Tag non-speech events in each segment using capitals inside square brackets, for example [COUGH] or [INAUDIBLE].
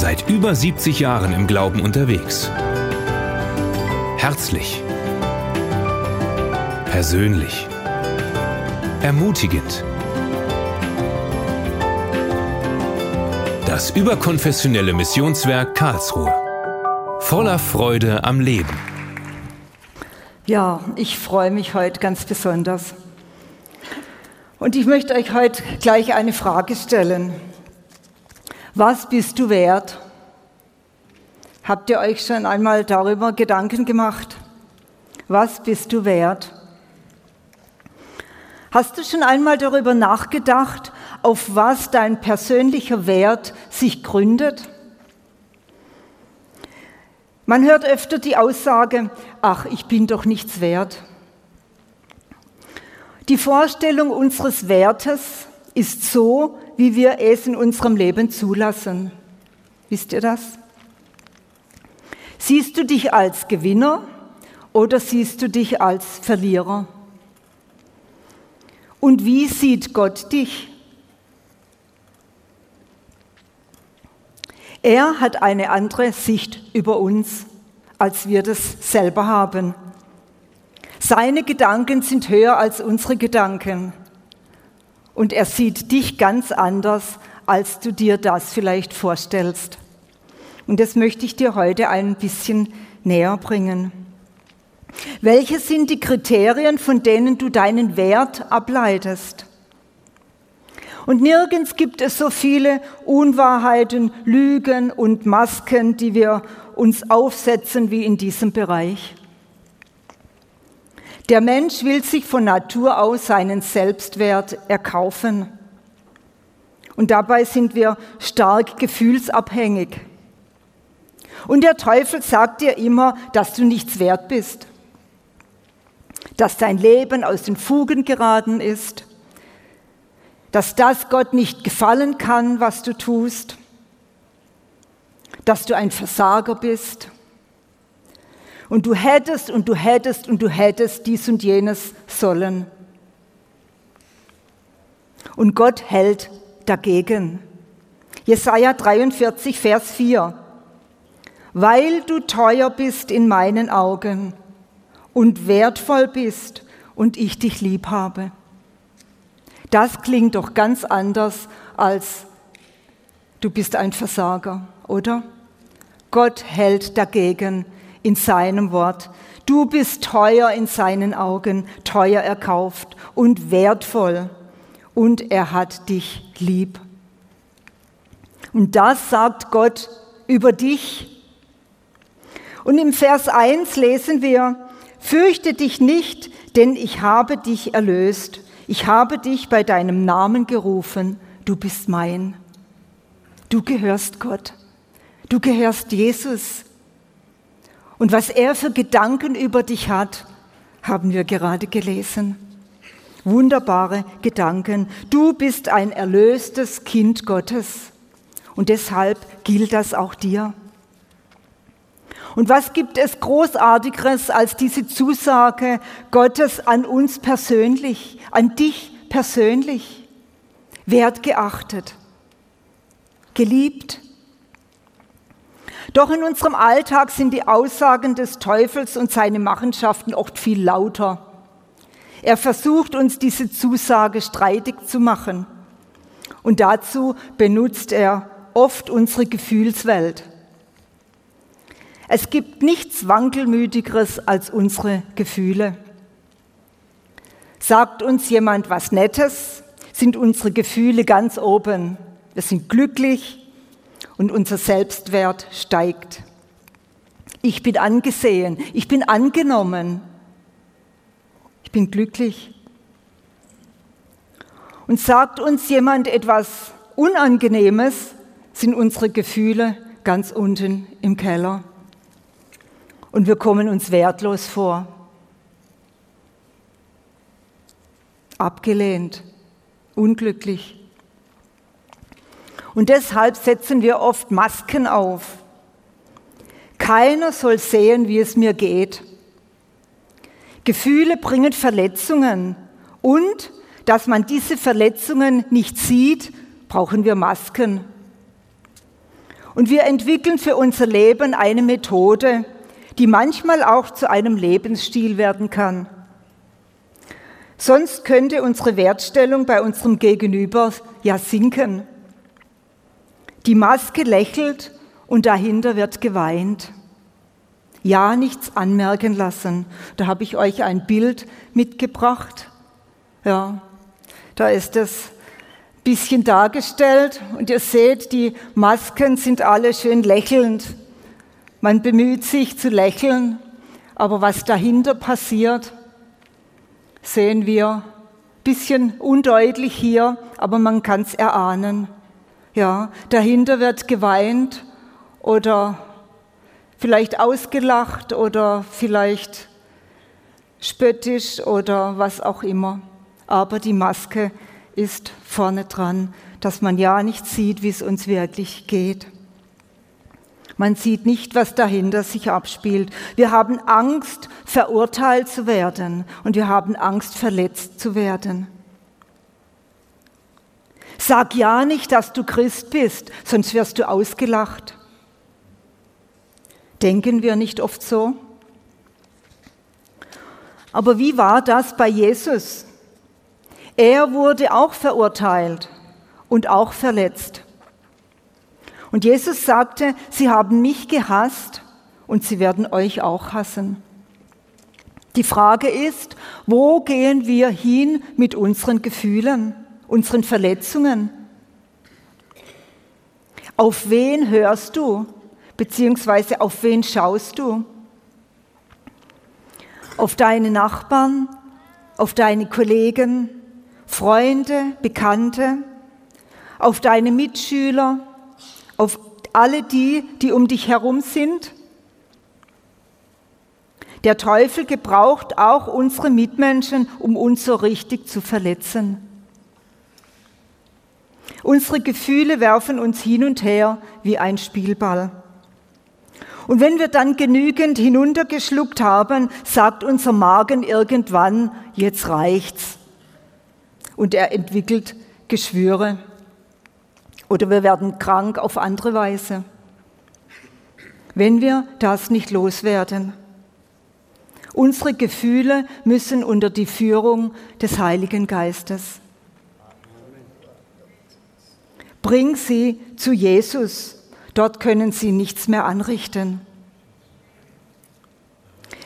Seit über 70 Jahren im Glauben unterwegs. Herzlich. Persönlich. Ermutigend. Das überkonfessionelle Missionswerk Karlsruhe. Voller Freude am Leben. Ja, ich freue mich heute ganz besonders. Und ich möchte euch heute gleich eine Frage stellen. Was bist du wert? Habt ihr euch schon einmal darüber Gedanken gemacht? Was bist du wert? Hast du schon einmal darüber nachgedacht, auf was dein persönlicher Wert sich gründet? Man hört öfter die Aussage, ach, ich bin doch nichts wert. Die Vorstellung unseres Wertes ist so, wie wir es in unserem Leben zulassen. Wisst ihr das? Siehst du dich als Gewinner oder siehst du dich als Verlierer? Und wie sieht Gott dich? Er hat eine andere Sicht über uns, als wir das selber haben. Seine Gedanken sind höher als unsere Gedanken. Und er sieht dich ganz anders, als du dir das vielleicht vorstellst. Und das möchte ich dir heute ein bisschen näher bringen. Welche sind die Kriterien, von denen du deinen Wert ableitest? Und nirgends gibt es so viele Unwahrheiten, Lügen und Masken, die wir uns aufsetzen wie in diesem Bereich. Der Mensch will sich von Natur aus seinen Selbstwert erkaufen. Und dabei sind wir stark gefühlsabhängig. Und der Teufel sagt dir immer, dass du nichts wert bist, dass dein Leben aus den Fugen geraten ist, dass das Gott nicht gefallen kann, was du tust, dass du ein Versager bist und du hättest und du hättest und du hättest dies und jenes sollen. Und Gott hält dagegen. Jesaja 43, Vers 4. Weil du teuer bist in meinen Augen und wertvoll bist und ich dich lieb habe. Das klingt doch ganz anders als du bist ein Versager, oder? Gott hält dagegen in seinem Wort. Du bist teuer in seinen Augen, teuer erkauft und wertvoll. Und er hat dich lieb. Und das sagt Gott über dich. Und im Vers 1 lesen wir, Fürchte dich nicht, denn ich habe dich erlöst. Ich habe dich bei deinem Namen gerufen. Du bist mein. Du gehörst Gott. Du gehörst Jesus. Und was er für Gedanken über dich hat, haben wir gerade gelesen. Wunderbare Gedanken. Du bist ein erlöstes Kind Gottes. Und deshalb gilt das auch dir. Und was gibt es Großartigeres als diese Zusage Gottes an uns persönlich, an dich persönlich? Wertgeachtet, geliebt, doch in unserem Alltag sind die Aussagen des Teufels und seine Machenschaften oft viel lauter. Er versucht uns diese Zusage streitig zu machen. Und dazu benutzt er oft unsere Gefühlswelt. Es gibt nichts Wankelmütigeres als unsere Gefühle. Sagt uns jemand was Nettes, sind unsere Gefühle ganz oben. Wir sind glücklich, und unser Selbstwert steigt. Ich bin angesehen, ich bin angenommen, ich bin glücklich. Und sagt uns jemand etwas Unangenehmes, sind unsere Gefühle ganz unten im Keller. Und wir kommen uns wertlos vor. Abgelehnt, unglücklich. Und deshalb setzen wir oft Masken auf. Keiner soll sehen, wie es mir geht. Gefühle bringen Verletzungen und dass man diese Verletzungen nicht sieht, brauchen wir Masken. Und wir entwickeln für unser Leben eine Methode, die manchmal auch zu einem Lebensstil werden kann. Sonst könnte unsere Wertstellung bei unserem Gegenüber ja sinken. Die Maske lächelt und dahinter wird geweint. Ja, nichts anmerken lassen. Da habe ich euch ein Bild mitgebracht. Ja, da ist es bisschen dargestellt und ihr seht, die Masken sind alle schön lächelnd. Man bemüht sich zu lächeln, aber was dahinter passiert, sehen wir bisschen undeutlich hier, aber man kann es erahnen. Ja, dahinter wird geweint oder vielleicht ausgelacht oder vielleicht spöttisch oder was auch immer. Aber die Maske ist vorne dran, dass man ja nicht sieht, wie es uns wirklich geht. Man sieht nicht, was dahinter sich abspielt. Wir haben Angst, verurteilt zu werden und wir haben Angst, verletzt zu werden. Sag ja nicht, dass du Christ bist, sonst wirst du ausgelacht. Denken wir nicht oft so? Aber wie war das bei Jesus? Er wurde auch verurteilt und auch verletzt. Und Jesus sagte, sie haben mich gehasst und sie werden euch auch hassen. Die Frage ist, wo gehen wir hin mit unseren Gefühlen, unseren Verletzungen? Auf wen hörst du, beziehungsweise auf wen schaust du? Auf deine Nachbarn, auf deine Kollegen, Freunde, Bekannte, auf deine Mitschüler, auf alle die, die um dich herum sind. Der Teufel gebraucht auch unsere Mitmenschen, um uns so richtig zu verletzen. Unsere Gefühle werfen uns hin und her wie ein Spielball. Und wenn wir dann genügend hinuntergeschluckt haben, sagt unser Magen irgendwann, jetzt reicht's. Und er entwickelt Geschwüre. Oder wir werden krank auf andere Weise, wenn wir das nicht loswerden. Unsere Gefühle müssen unter die Führung des Heiligen Geistes. Bring sie zu Jesus. Dort können sie nichts mehr anrichten.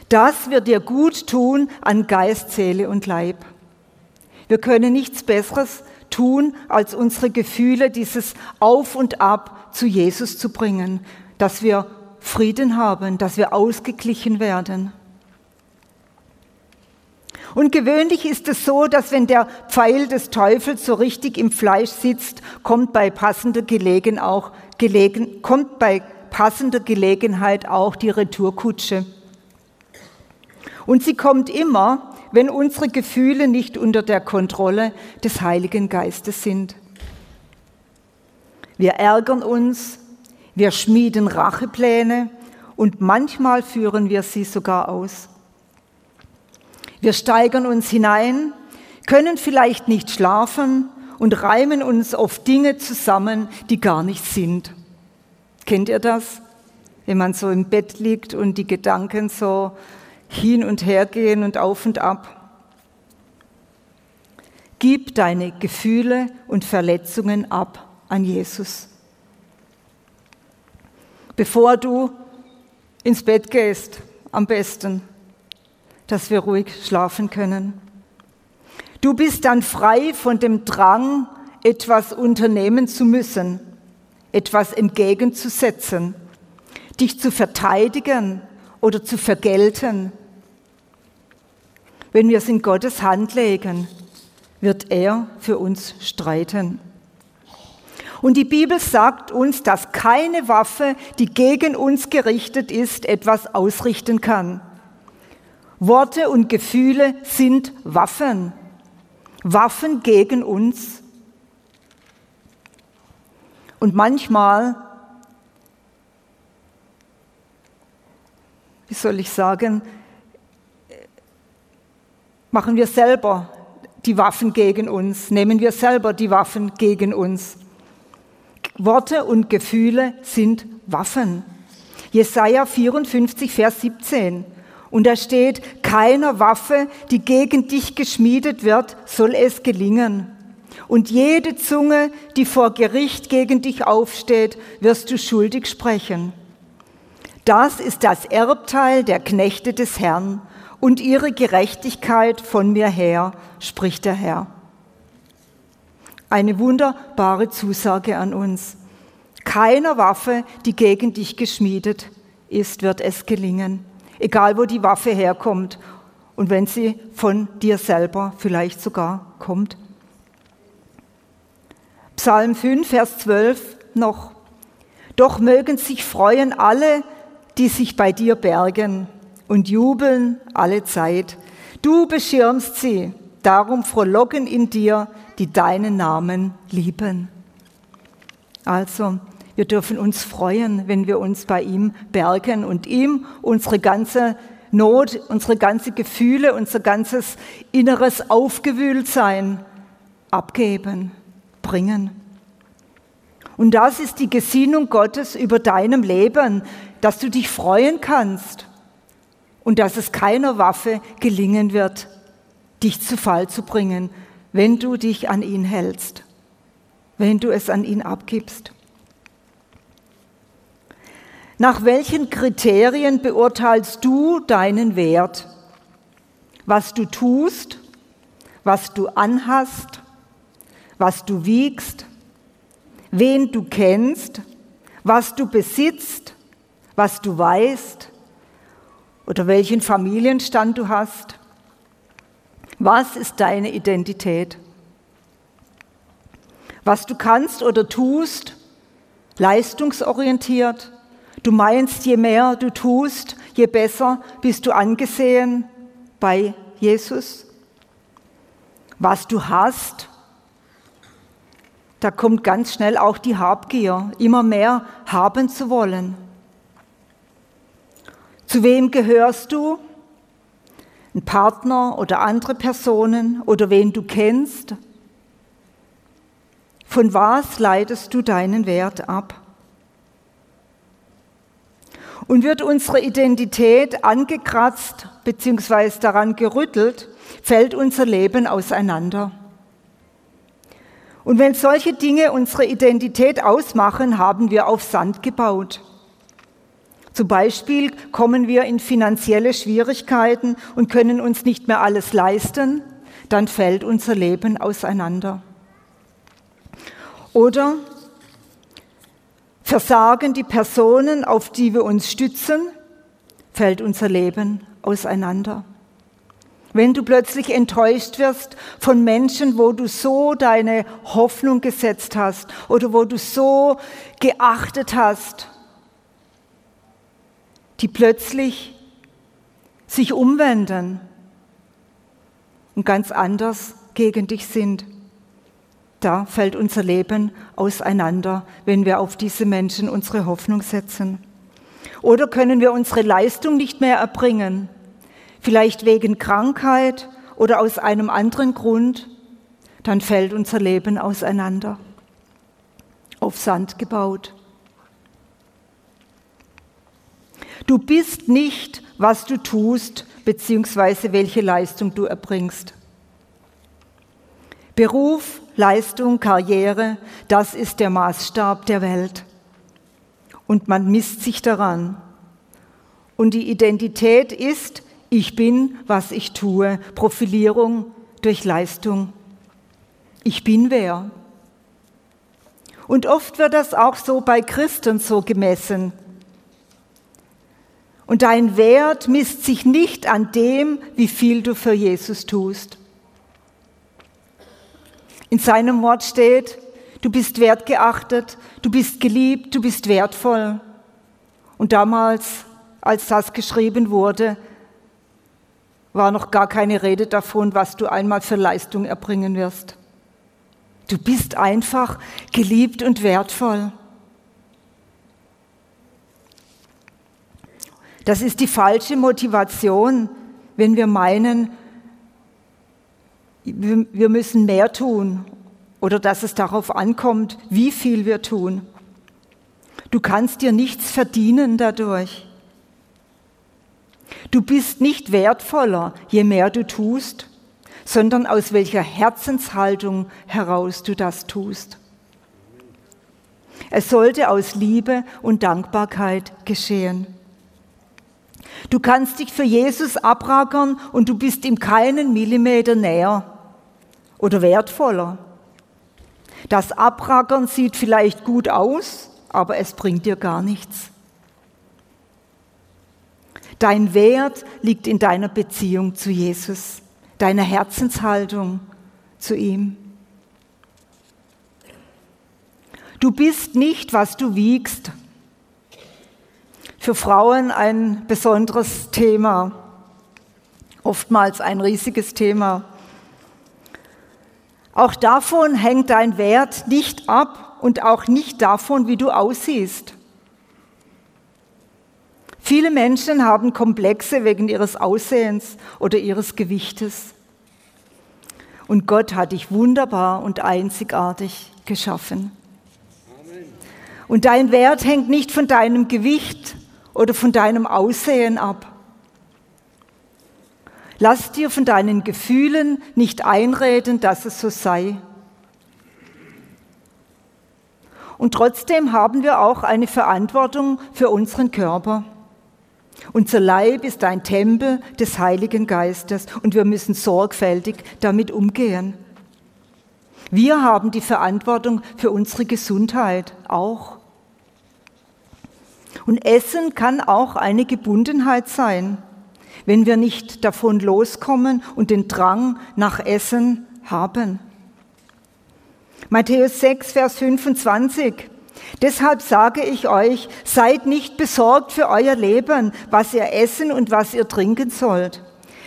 Das wird dir gut tun an Geist, Seele und Leib. Wir können nichts Besseres tun, als unsere Gefühle, dieses Auf und Ab zu Jesus zu bringen, dass wir Frieden haben, dass wir ausgeglichen werden. Und gewöhnlich ist es so, dass wenn der Pfeil des Teufels so richtig im Fleisch sitzt, kommt bei passender, Gelegen auch, gelegen, kommt bei passender Gelegenheit auch die Retourkutsche. Und sie kommt immer, wenn unsere Gefühle nicht unter der Kontrolle des Heiligen Geistes sind. Wir ärgern uns, wir schmieden Rachepläne und manchmal führen wir sie sogar aus. Wir steigern uns hinein, können vielleicht nicht schlafen und reimen uns auf Dinge zusammen, die gar nicht sind. Kennt ihr das? Wenn man so im Bett liegt und die Gedanken so hin und her gehen und auf und ab. Gib deine Gefühle und Verletzungen ab an Jesus. Bevor du ins Bett gehst, am besten, dass wir ruhig schlafen können. Du bist dann frei von dem Drang, etwas unternehmen zu müssen, etwas entgegenzusetzen, dich zu verteidigen oder zu vergelten. Wenn wir es in Gottes Hand legen, wird er für uns streiten. Und die Bibel sagt uns, dass keine Waffe, die gegen uns gerichtet ist, etwas ausrichten kann. Worte und Gefühle sind Waffen. Waffen gegen uns. Und manchmal wie soll ich sagen, machen wir selber die Waffen gegen uns, nehmen wir selber die Waffen gegen uns. Worte und Gefühle sind Waffen. Jesaja 54, Vers 17. Und da steht, keiner Waffe, die gegen dich geschmiedet wird, soll es gelingen. Und jede Zunge, die vor Gericht gegen dich aufsteht, wirst du schuldig sprechen. Das ist das Erbteil der Knechte des Herrn und ihre Gerechtigkeit von mir her, spricht der Herr. Eine wunderbare Zusage an uns. Keiner Waffe, die gegen dich geschmiedet ist, wird es gelingen, egal wo die Waffe herkommt und wenn sie von dir selber vielleicht sogar kommt. Psalm 5, Vers 12 noch. Doch mögen sich freuen alle, die sich bei dir bergen und jubeln alle Zeit. Du beschirmst sie, darum frohlocken in dir, die deinen Namen lieben. Also, wir dürfen uns freuen, wenn wir uns bei ihm bergen und ihm unsere ganze Not, unsere ganze Gefühle, unser ganzes inneres Aufgewühltsein abgeben, bringen. Und das ist die Gesinnung Gottes über deinem Leben, dass du dich freuen kannst und dass es keiner Waffe gelingen wird, dich zu Fall zu bringen, wenn du dich an ihn hältst, wenn du es an ihn abgibst. Nach welchen Kriterien beurteilst du deinen Wert? Was du tust, was du anhast, was du wiegst, wen du kennst, was du besitzt, was du weißt oder welchen Familienstand du hast. Was ist deine Identität? Was du kannst oder tust, leistungsorientiert, Du meinst, je mehr du tust, je besser bist du angesehen bei Jesus. Was du hast, da kommt ganz schnell auch die Habgier, immer mehr haben zu wollen. Zu wem gehörst du? Ein Partner oder andere Personen oder wen du kennst? Von was leitest du deinen Wert ab? Und wird unsere Identität angekratzt bzw. daran gerüttelt, fällt unser Leben auseinander. Und wenn solche Dinge unsere Identität ausmachen, haben wir auf Sand gebaut. Zum Beispiel kommen wir in finanzielle Schwierigkeiten und können uns nicht mehr alles leisten, dann fällt unser Leben auseinander. Oder Versagen die Personen, auf die wir uns stützen, fällt unser Leben auseinander. Wenn du plötzlich enttäuscht wirst von Menschen, wo du so deine Hoffnung gesetzt hast oder wo du so geachtet hast, die plötzlich sich umwenden und ganz anders gegen dich sind da fällt unser Leben auseinander, wenn wir auf diese Menschen unsere Hoffnung setzen. Oder können wir unsere Leistung nicht mehr erbringen, vielleicht wegen Krankheit oder aus einem anderen Grund, dann fällt unser Leben auseinander, auf Sand gebaut. Du bist nicht, was du tust, beziehungsweise welche Leistung du erbringst. Beruf, Leistung, Karriere, das ist der Maßstab der Welt. Und man misst sich daran. Und die Identität ist, ich bin, was ich tue. Profilierung durch Leistung. Ich bin wer. Und oft wird das auch so bei Christen so gemessen. Und dein Wert misst sich nicht an dem, wie viel du für Jesus tust. In seinem Wort steht, du bist wertgeachtet, du bist geliebt, du bist wertvoll. Und damals, als das geschrieben wurde, war noch gar keine Rede davon, was du einmal für Leistung erbringen wirst. Du bist einfach geliebt und wertvoll. Das ist die falsche Motivation, wenn wir meinen, wir müssen mehr tun oder dass es darauf ankommt, wie viel wir tun. Du kannst dir nichts verdienen dadurch. Du bist nicht wertvoller, je mehr du tust, sondern aus welcher Herzenshaltung heraus du das tust. Es sollte aus Liebe und Dankbarkeit geschehen. Du kannst dich für Jesus abrackern und du bist ihm keinen Millimeter näher oder wertvoller. Das Abrackern sieht vielleicht gut aus, aber es bringt dir gar nichts. Dein Wert liegt in deiner Beziehung zu Jesus, deiner Herzenshaltung zu ihm. Du bist nicht, was du wiegst. Für Frauen ein besonderes Thema, oftmals ein riesiges Thema. Auch davon hängt dein Wert nicht ab und auch nicht davon, wie du aussiehst. Viele Menschen haben Komplexe wegen ihres Aussehens oder ihres Gewichtes. Und Gott hat dich wunderbar und einzigartig geschaffen. Und dein Wert hängt nicht von deinem Gewicht oder von deinem Aussehen ab. Lass dir von deinen Gefühlen nicht einreden, dass es so sei. Und trotzdem haben wir auch eine Verantwortung für unseren Körper. Unser Leib ist ein Tempel des Heiligen Geistes und wir müssen sorgfältig damit umgehen. Wir haben die Verantwortung für unsere Gesundheit auch. Und Essen kann auch eine Gebundenheit sein, wenn wir nicht davon loskommen und den Drang nach Essen haben. Matthäus 6, Vers 25. Deshalb sage ich euch, seid nicht besorgt für euer Leben, was ihr essen und was ihr trinken sollt,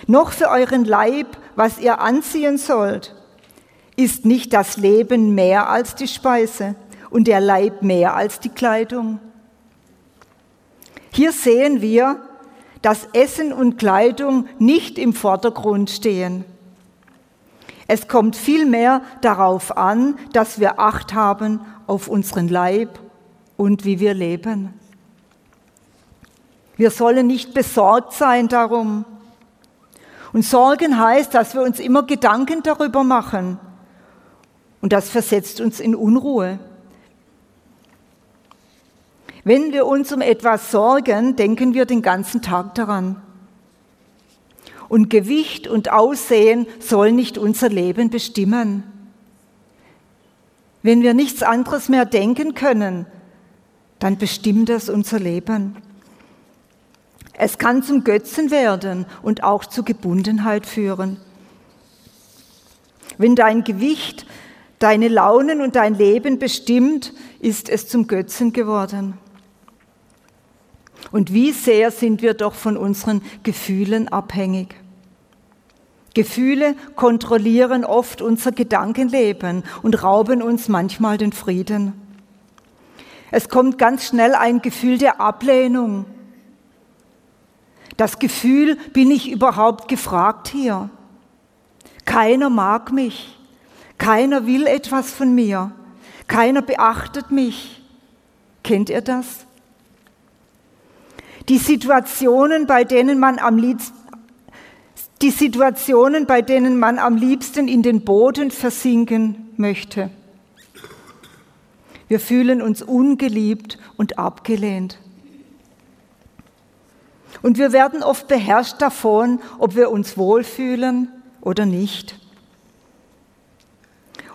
noch für euren Leib, was ihr anziehen sollt. Ist nicht das Leben mehr als die Speise und der Leib mehr als die Kleidung? Hier sehen wir, dass Essen und Kleidung nicht im Vordergrund stehen. Es kommt vielmehr darauf an, dass wir Acht haben auf unseren Leib und wie wir leben. Wir sollen nicht besorgt sein darum. Und Sorgen heißt, dass wir uns immer Gedanken darüber machen. Und das versetzt uns in Unruhe. Wenn wir uns um etwas sorgen, denken wir den ganzen Tag daran. Und Gewicht und Aussehen soll nicht unser Leben bestimmen. Wenn wir nichts anderes mehr denken können, dann bestimmt das unser Leben. Es kann zum Götzen werden und auch zu Gebundenheit führen. Wenn dein Gewicht deine Launen und dein Leben bestimmt, ist es zum Götzen geworden. Und wie sehr sind wir doch von unseren Gefühlen abhängig. Gefühle kontrollieren oft unser Gedankenleben und rauben uns manchmal den Frieden. Es kommt ganz schnell ein Gefühl der Ablehnung. Das Gefühl, bin ich überhaupt gefragt hier? Keiner mag mich. Keiner will etwas von mir. Keiner beachtet mich. Kennt ihr das? Die Situationen, bei denen man am liebsten die Situationen, bei denen man am liebsten in den Boden versinken möchte. Wir fühlen uns ungeliebt und abgelehnt. Und wir werden oft beherrscht davon, ob wir uns wohlfühlen oder nicht.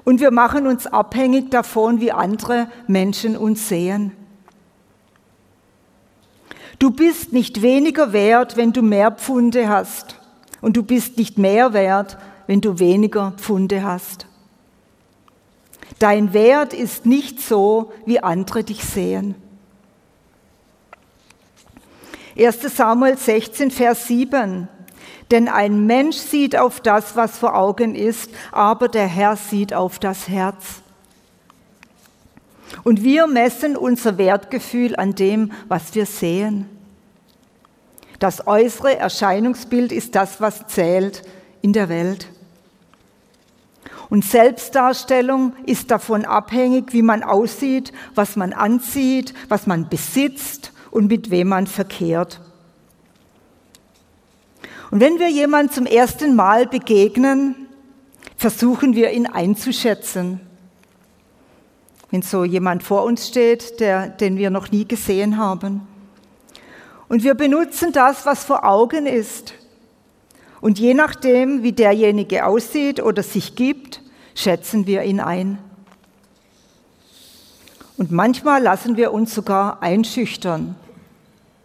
Und wir machen uns abhängig davon, wie andere Menschen uns sehen. Du bist nicht weniger wert, wenn du mehr Pfunde hast. Und du bist nicht mehr wert, wenn du weniger Pfunde hast. Dein Wert ist nicht so, wie andere dich sehen. 1 Samuel 16, Vers 7. Denn ein Mensch sieht auf das, was vor Augen ist, aber der Herr sieht auf das Herz. Und wir messen unser Wertgefühl an dem, was wir sehen. Das äußere Erscheinungsbild ist das, was zählt in der Welt. Und Selbstdarstellung ist davon abhängig, wie man aussieht, was man anzieht, was man besitzt und mit wem man verkehrt. Und wenn wir jemand zum ersten Mal begegnen, versuchen wir ihn einzuschätzen. Wenn so jemand vor uns steht, der, den wir noch nie gesehen haben. Und wir benutzen das, was vor Augen ist. Und je nachdem, wie derjenige aussieht oder sich gibt, schätzen wir ihn ein. Und manchmal lassen wir uns sogar einschüchtern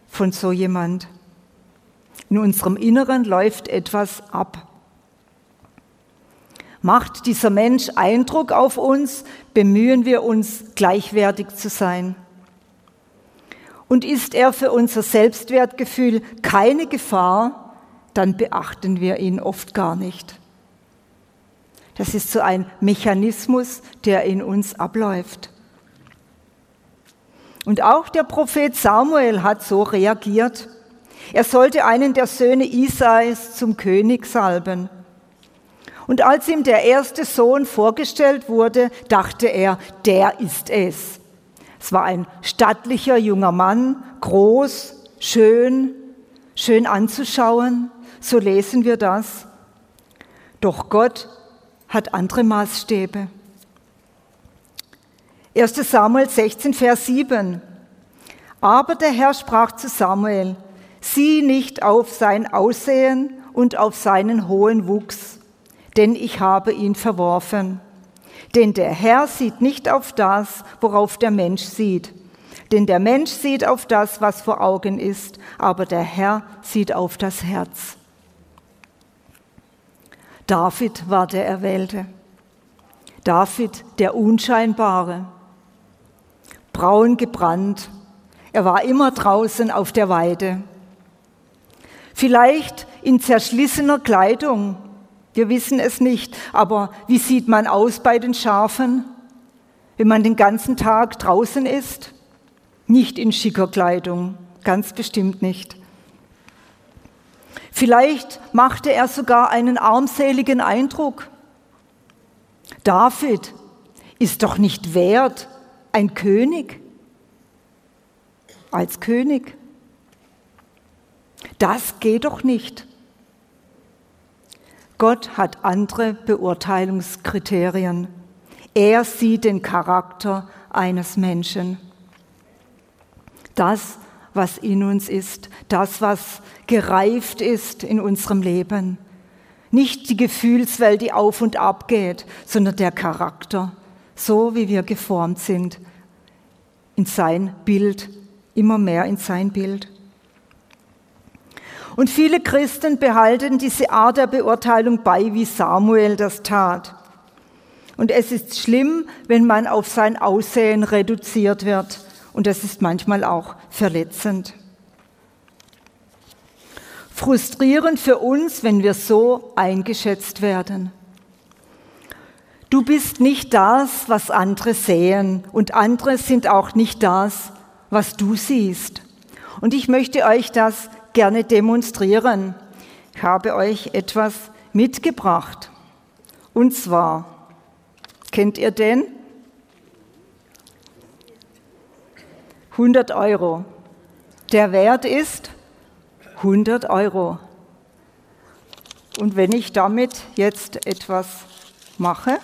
von so jemand. In unserem Inneren läuft etwas ab. Macht dieser Mensch Eindruck auf uns, bemühen wir uns, gleichwertig zu sein. Und ist er für unser Selbstwertgefühl keine Gefahr, dann beachten wir ihn oft gar nicht. Das ist so ein Mechanismus, der in uns abläuft. Und auch der Prophet Samuel hat so reagiert. Er sollte einen der Söhne Isais zum König salben. Und als ihm der erste Sohn vorgestellt wurde, dachte er, der ist es. Es war ein stattlicher junger Mann, groß, schön, schön anzuschauen, so lesen wir das. Doch Gott hat andere Maßstäbe. 1 Samuel 16, Vers 7. Aber der Herr sprach zu Samuel, sieh nicht auf sein Aussehen und auf seinen hohen Wuchs, denn ich habe ihn verworfen. Denn der Herr sieht nicht auf das, worauf der Mensch sieht. Denn der Mensch sieht auf das, was vor Augen ist, aber der Herr sieht auf das Herz. David war der Erwählte. David der Unscheinbare. Braun gebrannt. Er war immer draußen auf der Weide. Vielleicht in zerschlissener Kleidung. Wir wissen es nicht. Aber wie sieht man aus bei den Schafen, wenn man den ganzen Tag draußen ist? Nicht in schicker Kleidung, ganz bestimmt nicht. Vielleicht machte er sogar einen armseligen Eindruck. David ist doch nicht wert, ein König als König. Das geht doch nicht. Gott hat andere Beurteilungskriterien. Er sieht den Charakter eines Menschen. Das was in uns ist, das, was gereift ist in unserem Leben. Nicht die Gefühlswelt, die auf und ab geht, sondern der Charakter, so wie wir geformt sind, in sein Bild, immer mehr in sein Bild. Und viele Christen behalten diese Art der Beurteilung bei, wie Samuel das tat. Und es ist schlimm, wenn man auf sein Aussehen reduziert wird und das ist manchmal auch verletzend. Frustrierend für uns, wenn wir so eingeschätzt werden. Du bist nicht das, was andere sehen und andere sind auch nicht das, was du siehst. Und ich möchte euch das gerne demonstrieren. Ich habe euch etwas mitgebracht. Und zwar, kennt ihr den? 100 Euro. Der Wert ist 100 Euro. Und wenn ich damit jetzt etwas mache,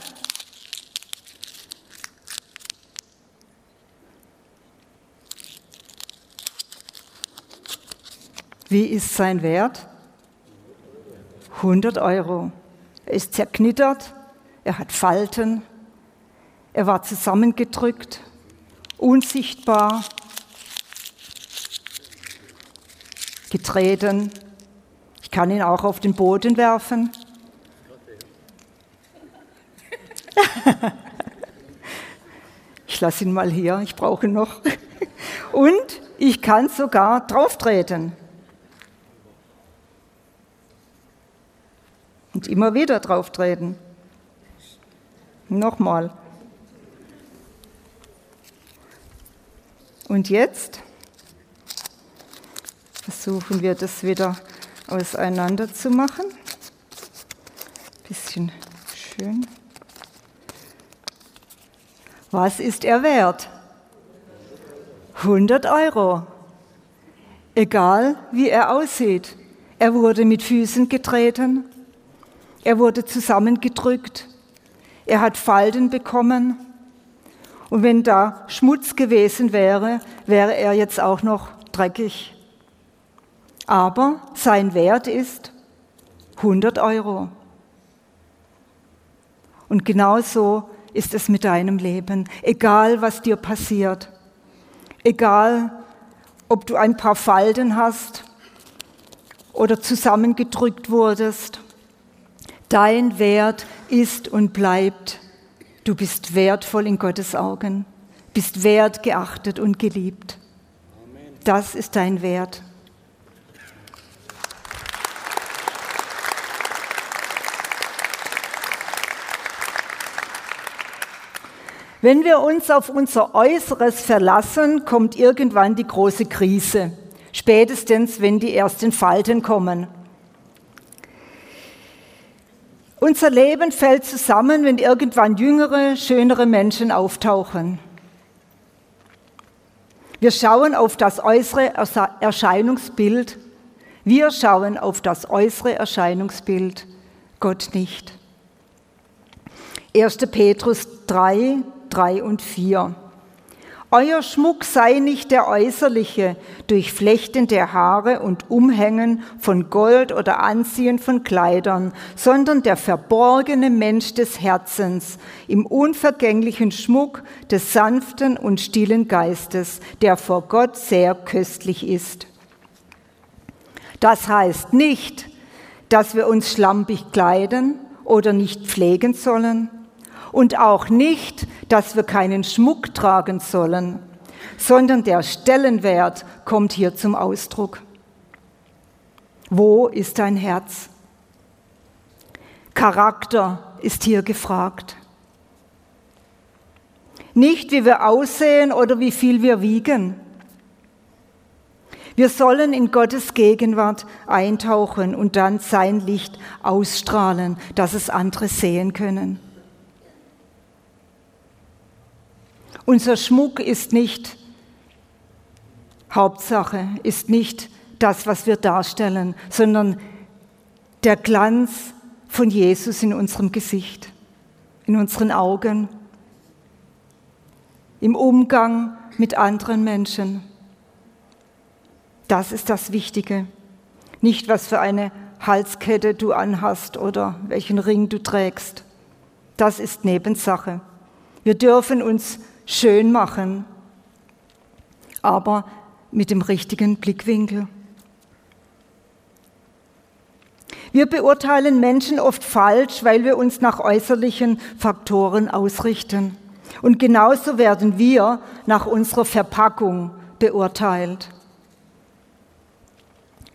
wie ist sein Wert? 100 Euro. Er ist zerknittert, er hat Falten, er war zusammengedrückt, unsichtbar, getreten. Ich kann ihn auch auf den Boden werfen. [LAUGHS] ich lasse ihn mal hier, ich brauche ihn noch. Und ich kann sogar drauftreten. Und immer wieder drauftreten. Nochmal. Und jetzt versuchen wir das wieder auseinander zu machen. Bisschen schön. Was ist er wert? 100 Euro. Egal wie er aussieht. Er wurde mit Füßen getreten. Er wurde zusammengedrückt. Er hat Falten bekommen. Und wenn da Schmutz gewesen wäre, wäre er jetzt auch noch dreckig. Aber sein Wert ist 100 Euro. Und genauso ist es mit deinem Leben. Egal, was dir passiert. Egal, ob du ein paar Falten hast oder zusammengedrückt wurdest. Dein Wert ist und bleibt. Du bist wertvoll in Gottes Augen, bist wertgeachtet und geliebt. Das ist dein Wert. Wenn wir uns auf unser Äußeres verlassen, kommt irgendwann die große Krise, spätestens wenn die ersten Falten kommen. Unser Leben fällt zusammen, wenn irgendwann jüngere, schönere Menschen auftauchen. Wir schauen auf das äußere Erscheinungsbild. Wir schauen auf das äußere Erscheinungsbild, Gott nicht. 1. Petrus 3, 3 und 4. Euer Schmuck sei nicht der äußerliche, durch Flechten der Haare und Umhängen von Gold oder Anziehen von Kleidern, sondern der verborgene Mensch des Herzens im unvergänglichen Schmuck des sanften und stillen Geistes, der vor Gott sehr köstlich ist. Das heißt nicht, dass wir uns schlampig kleiden oder nicht pflegen sollen und auch nicht, dass wir keinen Schmuck tragen sollen, sondern der Stellenwert kommt hier zum Ausdruck. Wo ist dein Herz? Charakter ist hier gefragt. Nicht, wie wir aussehen oder wie viel wir wiegen. Wir sollen in Gottes Gegenwart eintauchen und dann sein Licht ausstrahlen, dass es andere sehen können. Unser Schmuck ist nicht Hauptsache, ist nicht das, was wir darstellen, sondern der Glanz von Jesus in unserem Gesicht, in unseren Augen, im Umgang mit anderen Menschen. Das ist das Wichtige. Nicht, was für eine Halskette du anhast oder welchen Ring du trägst. Das ist Nebensache. Wir dürfen uns schön machen, aber mit dem richtigen Blickwinkel. Wir beurteilen Menschen oft falsch, weil wir uns nach äußerlichen Faktoren ausrichten. Und genauso werden wir nach unserer Verpackung beurteilt.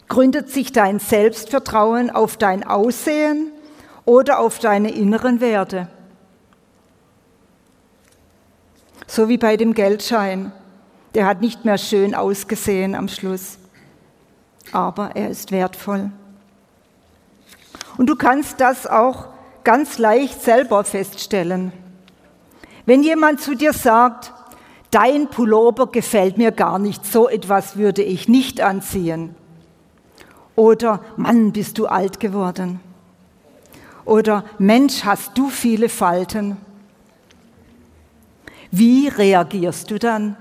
Gründet sich dein Selbstvertrauen auf dein Aussehen oder auf deine inneren Werte? So wie bei dem Geldschein. Der hat nicht mehr schön ausgesehen am Schluss, aber er ist wertvoll. Und du kannst das auch ganz leicht selber feststellen. Wenn jemand zu dir sagt, dein Pullover gefällt mir gar nicht, so etwas würde ich nicht anziehen. Oder Mann, bist du alt geworden. Oder Mensch, hast du viele Falten. Wie reagierst du dann?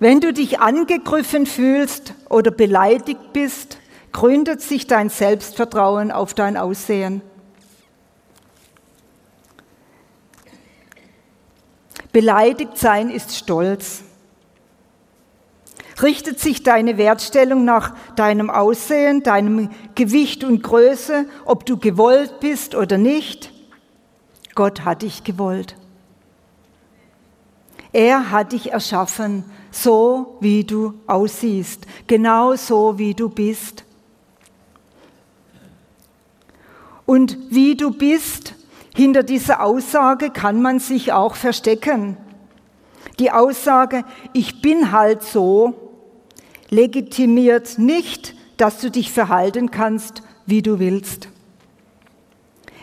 Wenn du dich angegriffen fühlst oder beleidigt bist, gründet sich dein Selbstvertrauen auf dein Aussehen. Beleidigt sein ist Stolz. Richtet sich deine Wertstellung nach deinem Aussehen, deinem Gewicht und Größe, ob du gewollt bist oder nicht? Gott hat dich gewollt. Er hat dich erschaffen, so wie du aussiehst, genau so wie du bist. Und wie du bist, hinter dieser Aussage kann man sich auch verstecken. Die Aussage, ich bin halt so, legitimiert nicht, dass du dich verhalten kannst, wie du willst.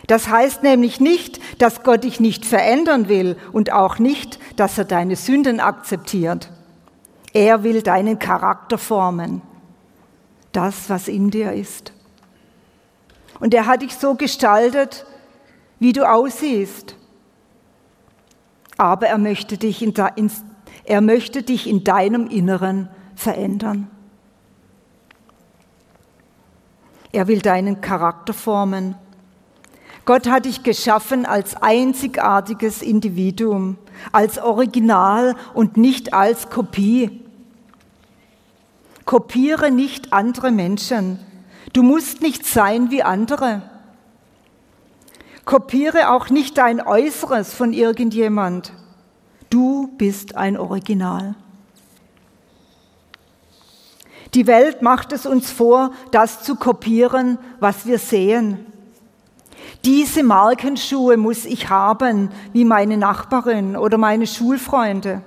Das heißt nämlich nicht, dass Gott dich nicht verändern will und auch nicht, dass er deine Sünden akzeptiert. Er will deinen Charakter formen. Das, was in dir ist. Und er hat dich so gestaltet, wie du aussiehst. Aber er möchte dich in, er möchte dich in deinem Inneren verändern. Er will deinen Charakter formen. Gott hat dich geschaffen als einzigartiges Individuum, als Original und nicht als Kopie. Kopiere nicht andere Menschen. Du musst nicht sein wie andere. Kopiere auch nicht dein Äußeres von irgendjemand. Du bist ein Original. Die Welt macht es uns vor, das zu kopieren, was wir sehen. Diese Markenschuhe muss ich haben, wie meine Nachbarin oder meine Schulfreunde.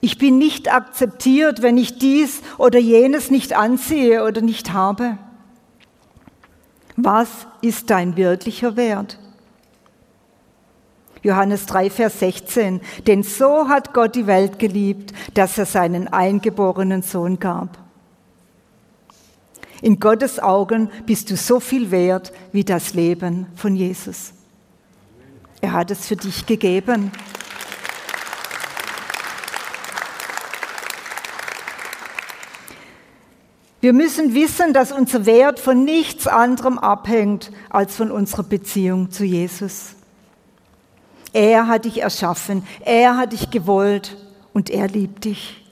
Ich bin nicht akzeptiert, wenn ich dies oder jenes nicht ansehe oder nicht habe. Was ist dein wirklicher Wert? Johannes 3, Vers 16. Denn so hat Gott die Welt geliebt, dass er seinen eingeborenen Sohn gab. In Gottes Augen bist du so viel wert wie das Leben von Jesus. Er hat es für dich gegeben. Wir müssen wissen, dass unser Wert von nichts anderem abhängt als von unserer Beziehung zu Jesus. Er hat dich erschaffen, er hat dich gewollt und er liebt dich.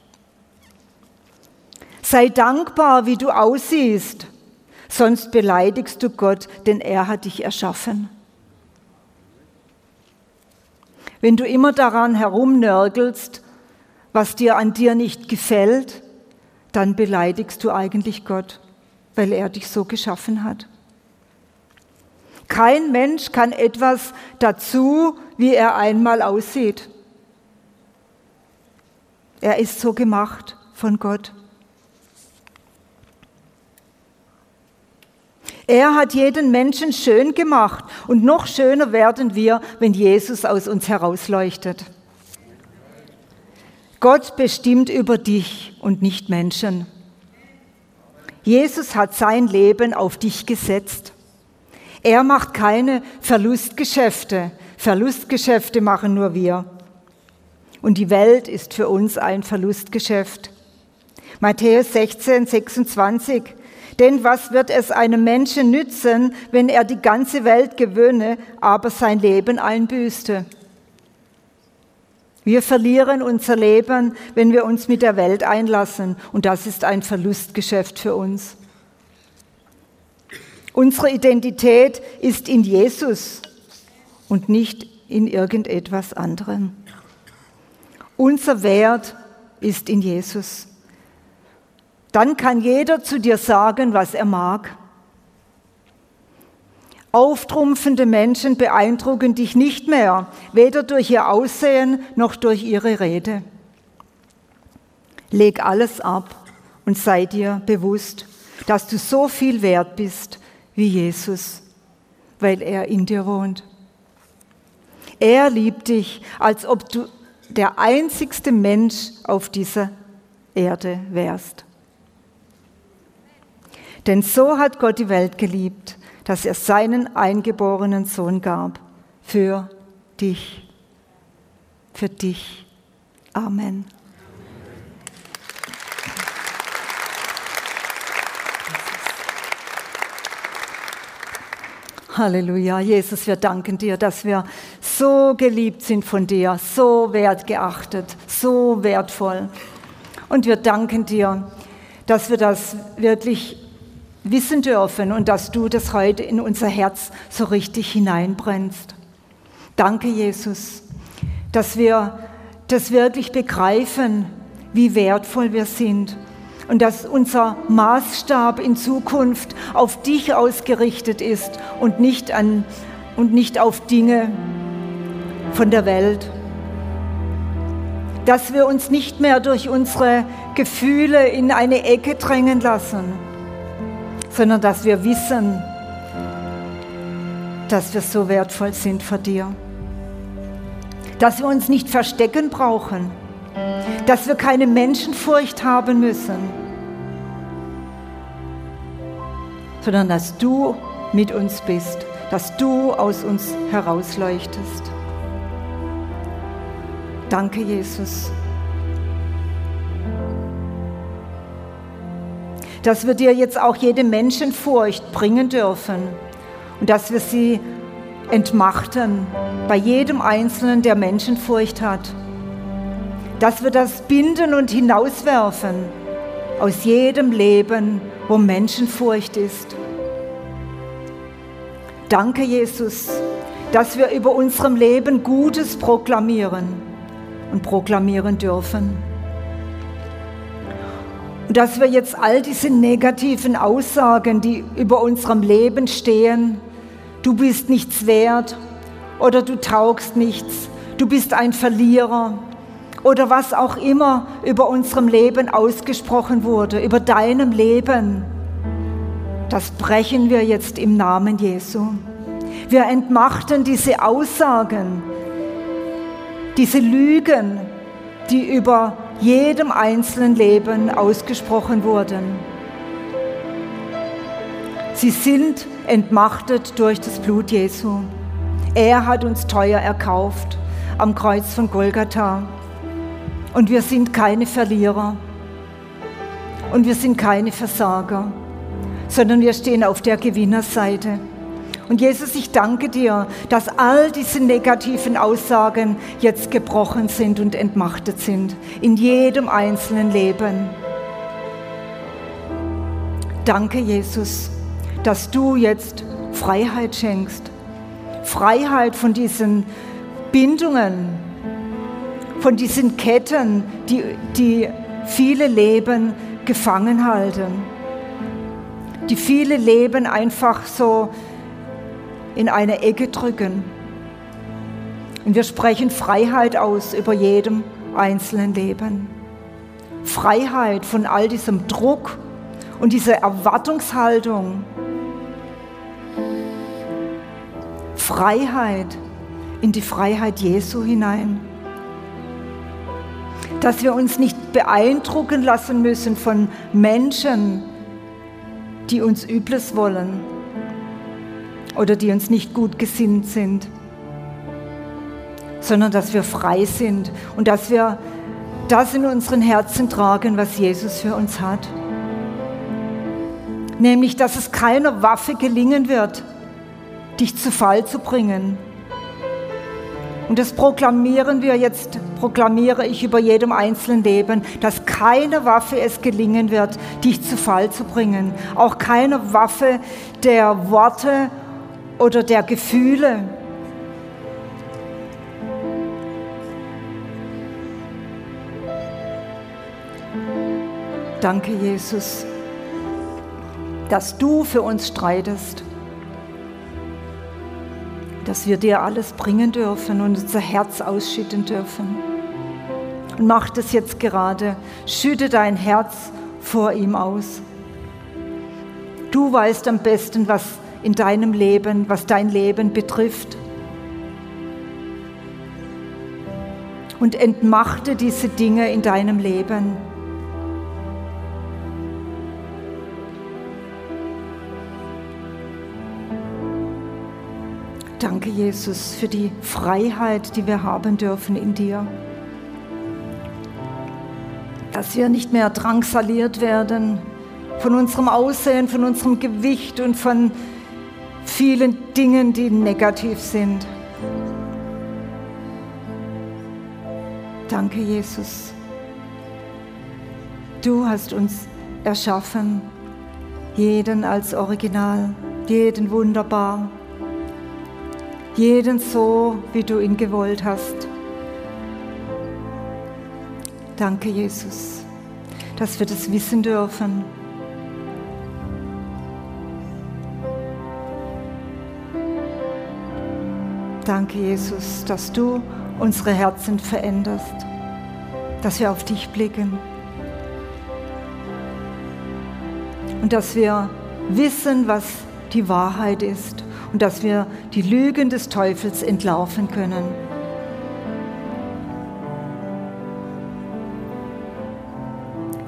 Sei dankbar, wie du aussiehst, sonst beleidigst du Gott, denn er hat dich erschaffen. Wenn du immer daran herumnörgelst, was dir an dir nicht gefällt, dann beleidigst du eigentlich Gott, weil er dich so geschaffen hat. Kein Mensch kann etwas dazu, wie er einmal aussieht. Er ist so gemacht von Gott. Er hat jeden Menschen schön gemacht und noch schöner werden wir, wenn Jesus aus uns herausleuchtet. Gott bestimmt über dich und nicht Menschen. Jesus hat sein Leben auf dich gesetzt. Er macht keine Verlustgeschäfte. Verlustgeschäfte machen nur wir. Und die Welt ist für uns ein Verlustgeschäft. Matthäus 16, 26. Denn was wird es einem Menschen nützen, wenn er die ganze Welt gewöhne, aber sein Leben einbüßte? Wir verlieren unser Leben, wenn wir uns mit der Welt einlassen, und das ist ein Verlustgeschäft für uns. Unsere Identität ist in Jesus und nicht in irgendetwas anderem. Unser Wert ist in Jesus. Dann kann jeder zu dir sagen, was er mag. Auftrumpfende Menschen beeindrucken dich nicht mehr, weder durch ihr Aussehen noch durch ihre Rede. Leg alles ab und sei dir bewusst, dass du so viel wert bist wie Jesus, weil er in dir wohnt. Er liebt dich, als ob du der einzigste Mensch auf dieser Erde wärst. Denn so hat Gott die Welt geliebt, dass er seinen eingeborenen Sohn gab. Für dich. Für dich. Amen. Halleluja, Jesus, wir danken dir, dass wir so geliebt sind von dir, so wertgeachtet, so wertvoll. Und wir danken dir, dass wir das wirklich wissen dürfen und dass du das heute in unser Herz so richtig hineinbrennst. Danke, Jesus, dass wir das wirklich begreifen, wie wertvoll wir sind und dass unser Maßstab in Zukunft auf dich ausgerichtet ist und nicht, an, und nicht auf Dinge von der Welt. Dass wir uns nicht mehr durch unsere Gefühle in eine Ecke drängen lassen, sondern dass wir wissen, dass wir so wertvoll sind vor dir. Dass wir uns nicht verstecken brauchen. Dass wir keine Menschenfurcht haben müssen. Sondern dass du mit uns bist. Dass du aus uns herausleuchtest. Danke, Jesus. Dass wir dir jetzt auch jede Menschenfurcht bringen dürfen und dass wir sie entmachten bei jedem Einzelnen, der Menschenfurcht hat. Dass wir das binden und hinauswerfen aus jedem Leben, wo Menschenfurcht ist. Danke, Jesus, dass wir über unserem Leben Gutes proklamieren und proklamieren dürfen. Und dass wir jetzt all diese negativen Aussagen, die über unserem Leben stehen, du bist nichts wert oder du taugst nichts, du bist ein Verlierer oder was auch immer über unserem Leben ausgesprochen wurde, über deinem Leben, das brechen wir jetzt im Namen Jesu. Wir entmachten diese Aussagen, diese Lügen, die über jedem einzelnen Leben ausgesprochen wurden. Sie sind entmachtet durch das Blut Jesu. Er hat uns teuer erkauft am Kreuz von Golgatha. Und wir sind keine Verlierer. Und wir sind keine Versager, sondern wir stehen auf der Gewinnerseite. Und Jesus, ich danke dir, dass all diese negativen Aussagen jetzt gebrochen sind und entmachtet sind in jedem einzelnen Leben. Danke, Jesus, dass du jetzt Freiheit schenkst. Freiheit von diesen Bindungen, von diesen Ketten, die, die viele Leben gefangen halten, die viele Leben einfach so in eine Ecke drücken. Und wir sprechen Freiheit aus über jedem einzelnen Leben. Freiheit von all diesem Druck und dieser Erwartungshaltung. Freiheit in die Freiheit Jesu hinein. Dass wir uns nicht beeindrucken lassen müssen von Menschen, die uns Übles wollen oder die uns nicht gut gesinnt sind, sondern dass wir frei sind und dass wir das in unseren Herzen tragen, was Jesus für uns hat. Nämlich, dass es keiner Waffe gelingen wird, dich zu Fall zu bringen. Und das proklamieren wir jetzt, proklamiere ich über jedem einzelnen Leben, dass keine Waffe es gelingen wird, dich zu Fall zu bringen. Auch keine Waffe der Worte oder der Gefühle. Danke, Jesus, dass du für uns streitest, dass wir dir alles bringen dürfen und unser Herz ausschütten dürfen. Und mach das jetzt gerade. Schütte dein Herz vor ihm aus. Du weißt am besten, was in deinem Leben, was dein Leben betrifft. Und entmachte diese Dinge in deinem Leben. Danke, Jesus, für die Freiheit, die wir haben dürfen in dir. Dass wir nicht mehr drangsaliert werden von unserem Aussehen, von unserem Gewicht und von vielen Dingen, die negativ sind. Danke, Jesus. Du hast uns erschaffen, jeden als Original, jeden wunderbar, jeden so, wie du ihn gewollt hast. Danke, Jesus, dass wir das wissen dürfen. Danke, Jesus, dass du unsere Herzen veränderst, dass wir auf dich blicken und dass wir wissen, was die Wahrheit ist und dass wir die Lügen des Teufels entlaufen können.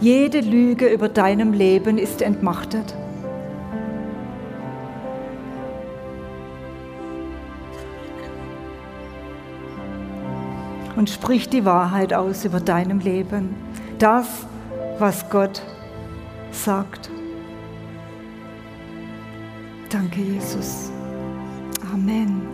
Jede Lüge über deinem Leben ist entmachtet. Und sprich die Wahrheit aus über deinem Leben. Das, was Gott sagt. Danke, Jesus. Amen.